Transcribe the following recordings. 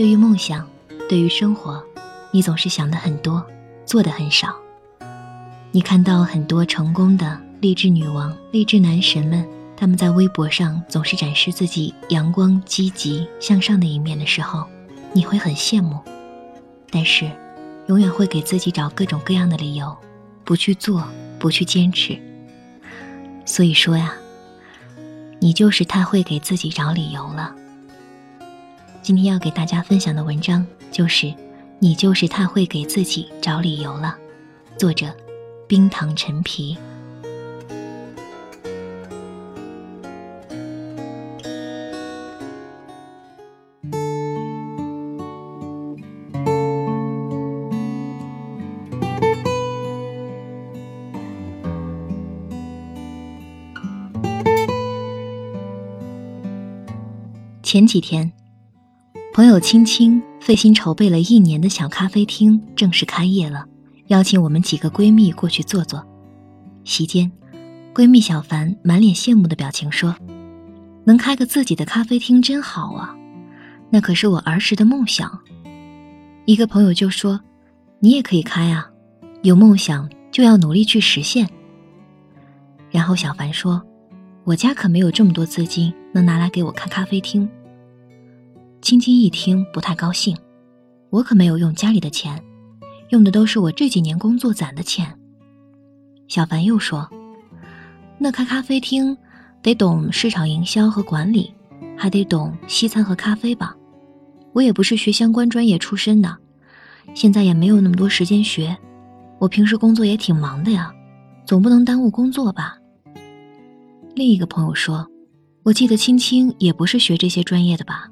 对于梦想，对于生活，你总是想的很多，做的很少。你看到很多成功的励志女王、励志男神们，他们在微博上总是展示自己阳光、积极向上的一面的时候，你会很羡慕，但是，永远会给自己找各种各样的理由，不去做，不去坚持。所以说呀，你就是太会给自己找理由了。今天要给大家分享的文章就是《你就是太会给自己找理由了》，作者冰糖陈皮。前几天。朋友青青费心筹备了一年的小咖啡厅正式开业了，邀请我们几个闺蜜过去坐坐。席间，闺蜜小凡满脸羡慕的表情说：“能开个自己的咖啡厅真好啊，那可是我儿时的梦想。”一个朋友就说：“你也可以开啊，有梦想就要努力去实现。”然后小凡说：“我家可没有这么多资金能拿来给我开咖啡厅。”青青一听不太高兴，我可没有用家里的钱，用的都是我这几年工作攒的钱。小凡又说：“那开咖啡厅得懂市场营销和管理，还得懂西餐和咖啡吧？我也不是学相关专业出身的，现在也没有那么多时间学。我平时工作也挺忙的呀，总不能耽误工作吧？”另一个朋友说：“我记得青青也不是学这些专业的吧？”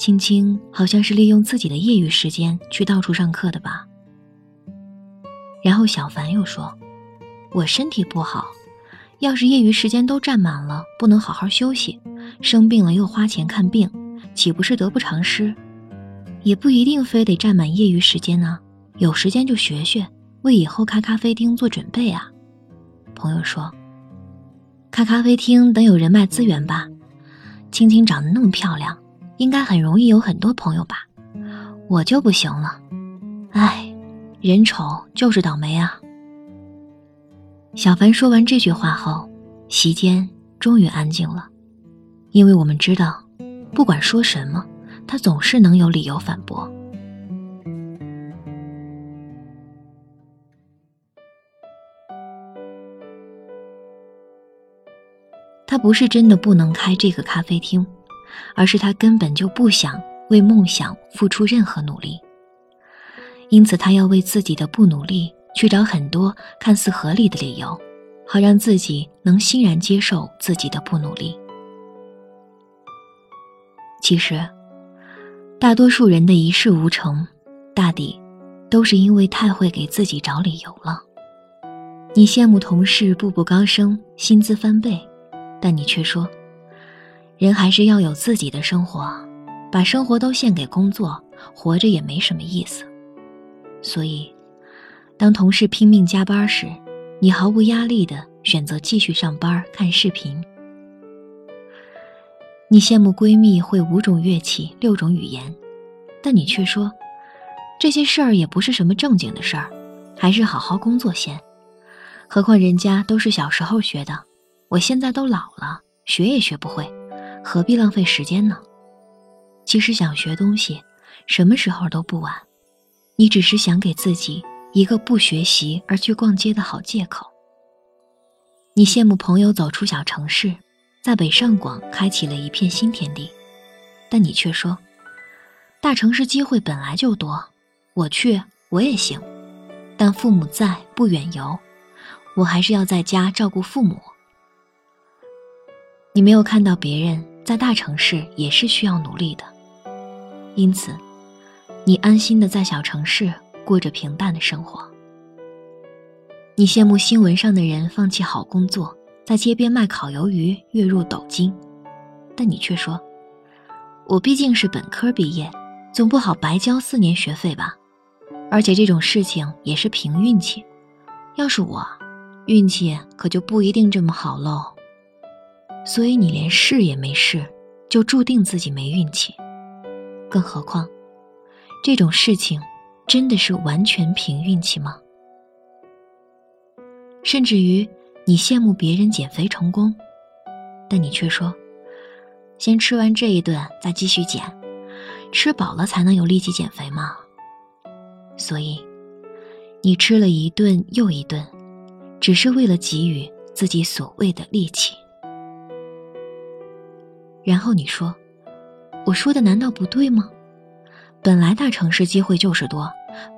青青好像是利用自己的业余时间去到处上课的吧。然后小凡又说：“我身体不好，要是业余时间都占满了，不能好好休息，生病了又花钱看病，岂不是得不偿失？也不一定非得占满业余时间呢，有时间就学学，为以后开咖啡厅做准备啊。”朋友说：“开咖啡厅等有人脉资源吧。青青长得那么漂亮。”应该很容易有很多朋友吧，我就不行了，唉，人丑就是倒霉啊。小凡说完这句话后，席间终于安静了，因为我们知道，不管说什么，他总是能有理由反驳。他不是真的不能开这个咖啡厅。而是他根本就不想为梦想付出任何努力，因此他要为自己的不努力去找很多看似合理的理由，好让自己能欣然接受自己的不努力。其实，大多数人的一事无成，大抵都是因为太会给自己找理由了。你羡慕同事步步高升，薪资翻倍，但你却说。人还是要有自己的生活，把生活都献给工作，活着也没什么意思。所以，当同事拼命加班时，你毫无压力的选择继续上班看视频。你羡慕闺蜜会五种乐器、六种语言，但你却说，这些事儿也不是什么正经的事儿，还是好好工作先。何况人家都是小时候学的，我现在都老了，学也学不会。何必浪费时间呢？其实想学东西，什么时候都不晚。你只是想给自己一个不学习而去逛街的好借口。你羡慕朋友走出小城市，在北上广开启了一片新天地，但你却说，大城市机会本来就多，我去我也行，但父母在不远游，我还是要在家照顾父母。你没有看到别人。在大城市也是需要努力的，因此，你安心的在小城市过着平淡的生活。你羡慕新闻上的人放弃好工作，在街边卖烤鱿鱼，月入斗金，但你却说：“我毕竟是本科毕业，总不好白交四年学费吧？而且这种事情也是凭运气，要是我，运气可就不一定这么好喽。”所以你连试也没试，就注定自己没运气。更何况，这种事情真的是完全凭运气吗？甚至于你羡慕别人减肥成功，但你却说：“先吃完这一顿再继续减，吃饱了才能有力气减肥吗。”所以，你吃了一顿又一顿，只是为了给予自己所谓的力气。然后你说：“我说的难道不对吗？本来大城市机会就是多，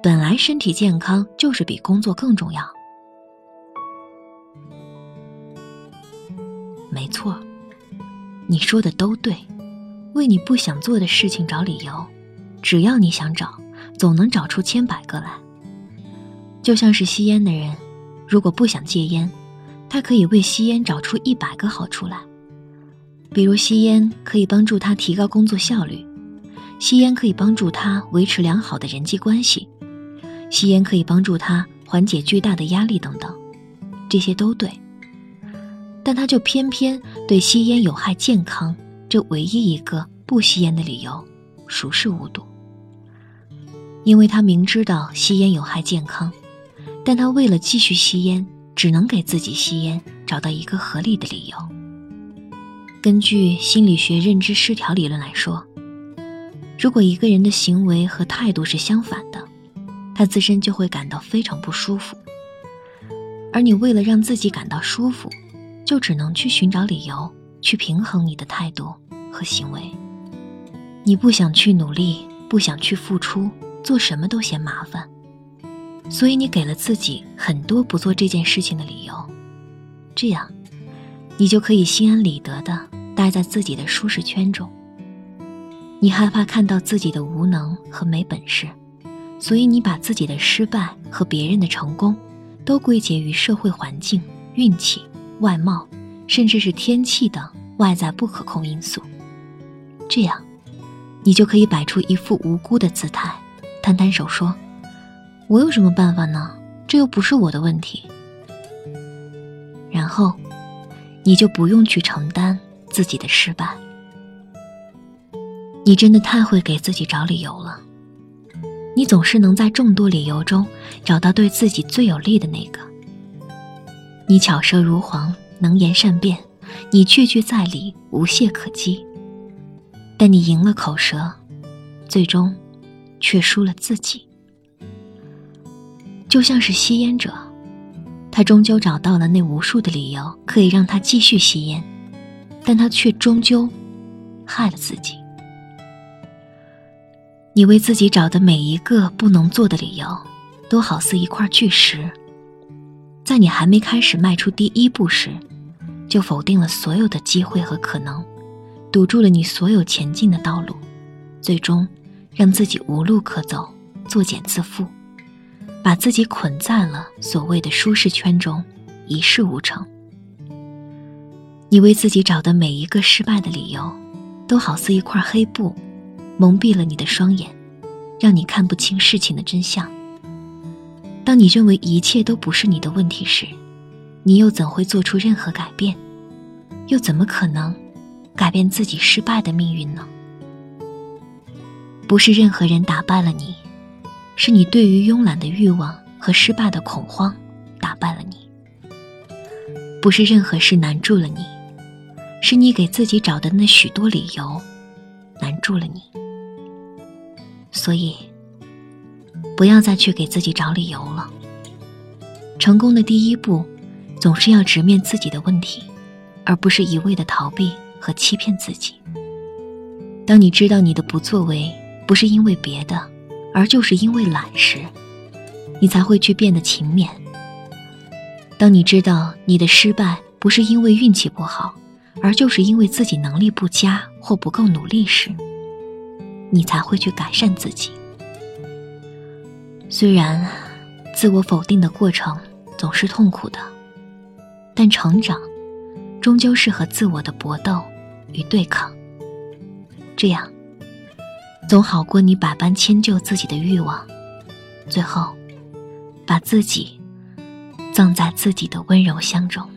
本来身体健康就是比工作更重要。”没错，你说的都对。为你不想做的事情找理由，只要你想找，总能找出千百个来。就像是吸烟的人，如果不想戒烟，他可以为吸烟找出一百个好处来。比如吸烟可以帮助他提高工作效率，吸烟可以帮助他维持良好的人际关系，吸烟可以帮助他缓解巨大的压力等等，这些都对。但他就偏偏对吸烟有害健康这唯一一个不吸烟的理由熟视无睹，因为他明知道吸烟有害健康，但他为了继续吸烟，只能给自己吸烟找到一个合理的理由。根据心理学认知失调理论来说，如果一个人的行为和态度是相反的，他自身就会感到非常不舒服，而你为了让自己感到舒服。就只能去寻找理由，去平衡你的态度和行为。你不想去努力，不想去付出，做什么都嫌麻烦，所以你给了自己很多不做这件事情的理由。这样，你就可以心安理得的待在自己的舒适圈中。你害怕看到自己的无能和没本事，所以你把自己的失败和别人的成功，都归结于社会环境、运气。外貌，甚至是天气等外在不可控因素，这样，你就可以摆出一副无辜的姿态，摊摊手说：“我有什么办法呢？这又不是我的问题。”然后，你就不用去承担自己的失败。你真的太会给自己找理由了，你总是能在众多理由中找到对自己最有利的那个。你巧舌如簧，能言善辩，你句句在理，无懈可击。但你赢了口舌，最终却输了自己。就像是吸烟者，他终究找到了那无数的理由可以让他继续吸烟，但他却终究害了自己。你为自己找的每一个不能做的理由，都好似一块巨石。在你还没开始迈出第一步时，就否定了所有的机会和可能，堵住了你所有前进的道路，最终让自己无路可走，作茧自缚，把自己捆在了所谓的舒适圈中，一事无成。你为自己找的每一个失败的理由，都好似一块黑布，蒙蔽了你的双眼，让你看不清事情的真相。当你认为一切都不是你的问题时，你又怎会做出任何改变？又怎么可能改变自己失败的命运呢？不是任何人打败了你，是你对于慵懒的欲望和失败的恐慌打败了你。不是任何事难住了你，是你给自己找的那许多理由难住了你。所以。不要再去给自己找理由了。成功的第一步，总是要直面自己的问题，而不是一味的逃避和欺骗自己。当你知道你的不作为不是因为别的，而就是因为懒时，你才会去变得勤勉。当你知道你的失败不是因为运气不好，而就是因为自己能力不佳或不够努力时，你才会去改善自己。虽然自我否定的过程总是痛苦的，但成长终究是和自我的搏斗与对抗。这样总好过你百般迁就自己的欲望，最后把自己葬在自己的温柔乡中。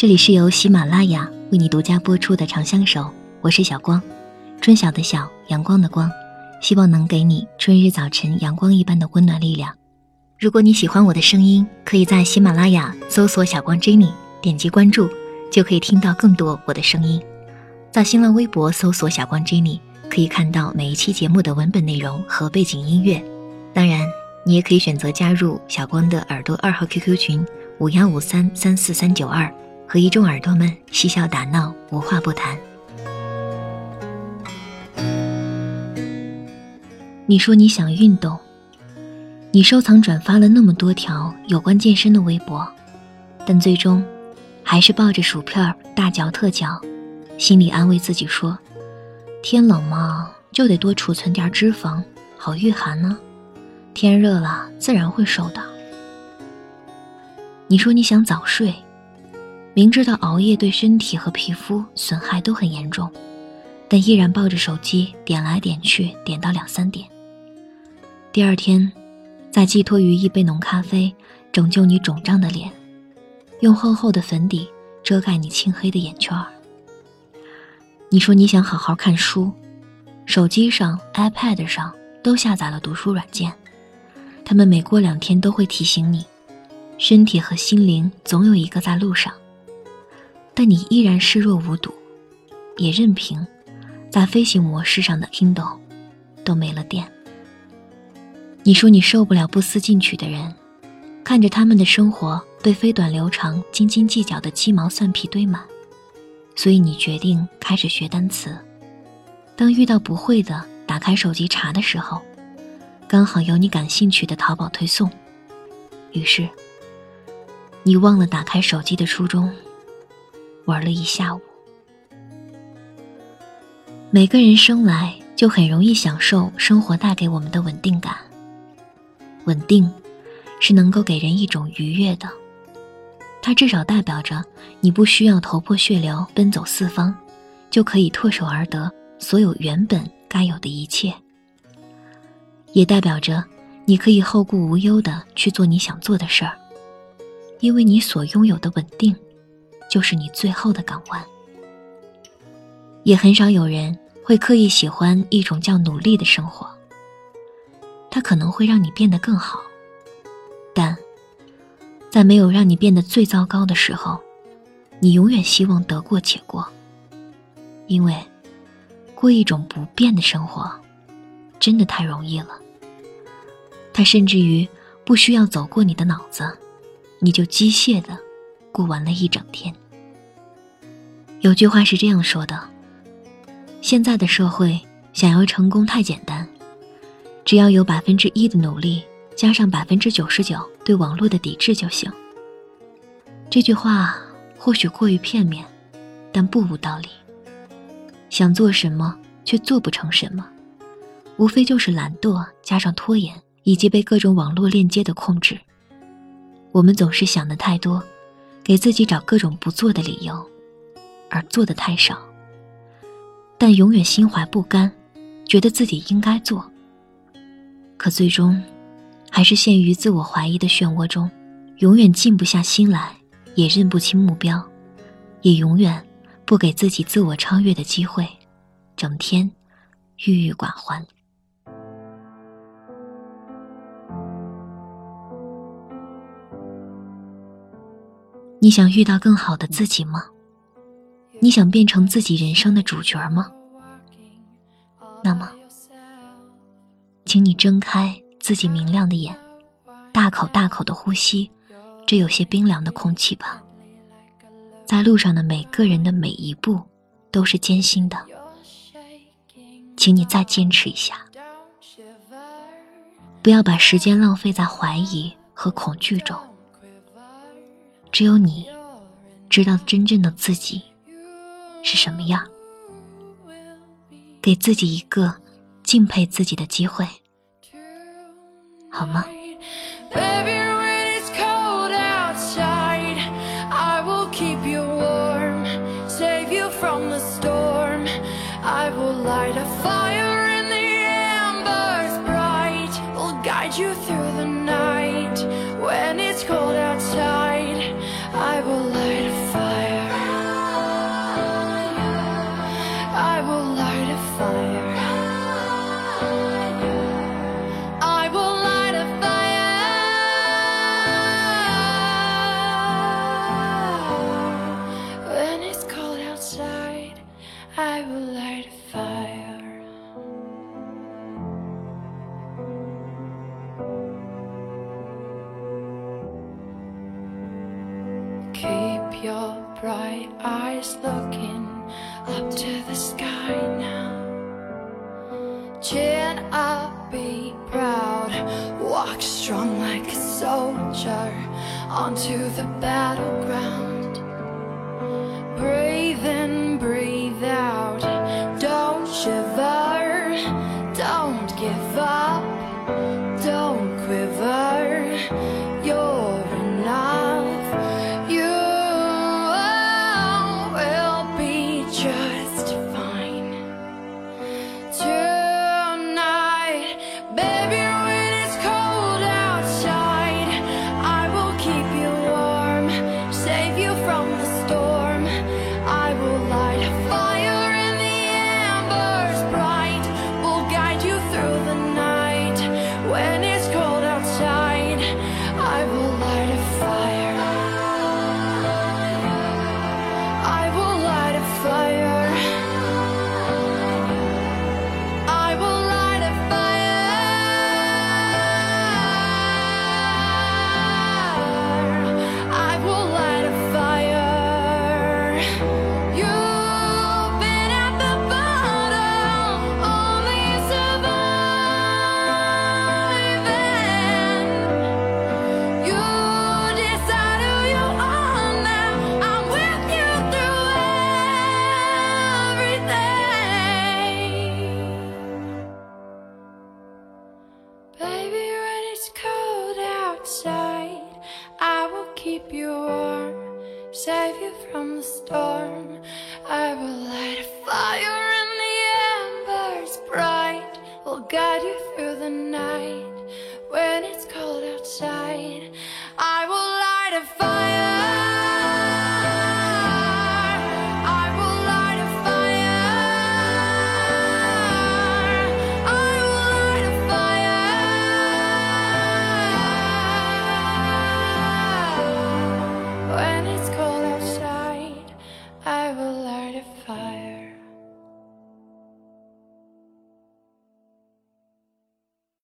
这里是由喜马拉雅为你独家播出的《长相守》，我是小光，春晓的晓，阳光的光，希望能给你春日早晨阳光一般的温暖力量。如果你喜欢我的声音，可以在喜马拉雅搜索“小光 Jenny”，点击关注，就可以听到更多我的声音。在新浪微博搜索“小光 Jenny”，可以看到每一期节目的文本内容和背景音乐。当然，你也可以选择加入小光的耳朵二号 QQ 群五幺五三三四三九二。和一众耳朵们嬉笑打闹，无话不谈。你说你想运动，你收藏转发了那么多条有关健身的微博，但最终还是抱着薯片大嚼特嚼，心里安慰自己说：“天冷嘛，就得多储存点脂肪，好御寒呢。天热了，自然会瘦的。”你说你想早睡。明知道熬夜对身体和皮肤损害都很严重，但依然抱着手机点来点去，点到两三点。第二天，再寄托于一杯浓咖啡，拯救你肿胀的脸，用厚厚的粉底遮盖你青黑的眼圈你说你想好好看书，手机上、iPad 上都下载了读书软件，他们每过两天都会提醒你，身体和心灵总有一个在路上。但你依然视若无睹，也任凭在飞行模式上的 Kindle 都没了电。你说你受不了不思进取的人，看着他们的生活被飞短流长、斤斤计较的鸡毛蒜皮堆满，所以你决定开始学单词。当遇到不会的，打开手机查的时候，刚好有你感兴趣的淘宝推送，于是你忘了打开手机的初衷。玩了一下午。每个人生来就很容易享受生活带给我们的稳定感。稳定，是能够给人一种愉悦的。它至少代表着你不需要头破血流奔走四方，就可以唾手而得所有原本该有的一切。也代表着你可以后顾无忧的去做你想做的事儿，因为你所拥有的稳定。就是你最后的港湾。也很少有人会刻意喜欢一种叫努力的生活。它可能会让你变得更好，在没有让你变得最糟糕的时候，你永远希望得过且过。因为过一种不变的生活，真的太容易了。它甚至于不需要走过你的脑子，你就机械的。过完了一整天。有句话是这样说的：现在的社会想要成功太简单，只要有百分之一的努力，加上百分之九十九对网络的抵制就行。这句话或许过于片面，但不无道理。想做什么却做不成什么，无非就是懒惰加上拖延，以及被各种网络链接的控制。我们总是想的太多。给自己找各种不做的理由，而做的太少。但永远心怀不甘，觉得自己应该做。可最终，还是陷于自我怀疑的漩涡中，永远静不下心来，也认不清目标，也永远不给自己自我超越的机会，整天郁郁寡欢。你想遇到更好的自己吗？你想变成自己人生的主角吗？那么，请你睁开自己明亮的眼，大口大口的呼吸这有些冰凉的空气吧。在路上的每个人的每一步都是艰辛的，请你再坚持一下，不要把时间浪费在怀疑和恐惧中。只有你知道真正的自己是什么样，给自己一个敬佩自己的机会，好吗？Can I be proud? Walk strong like a soldier onto the battleground. Breathing.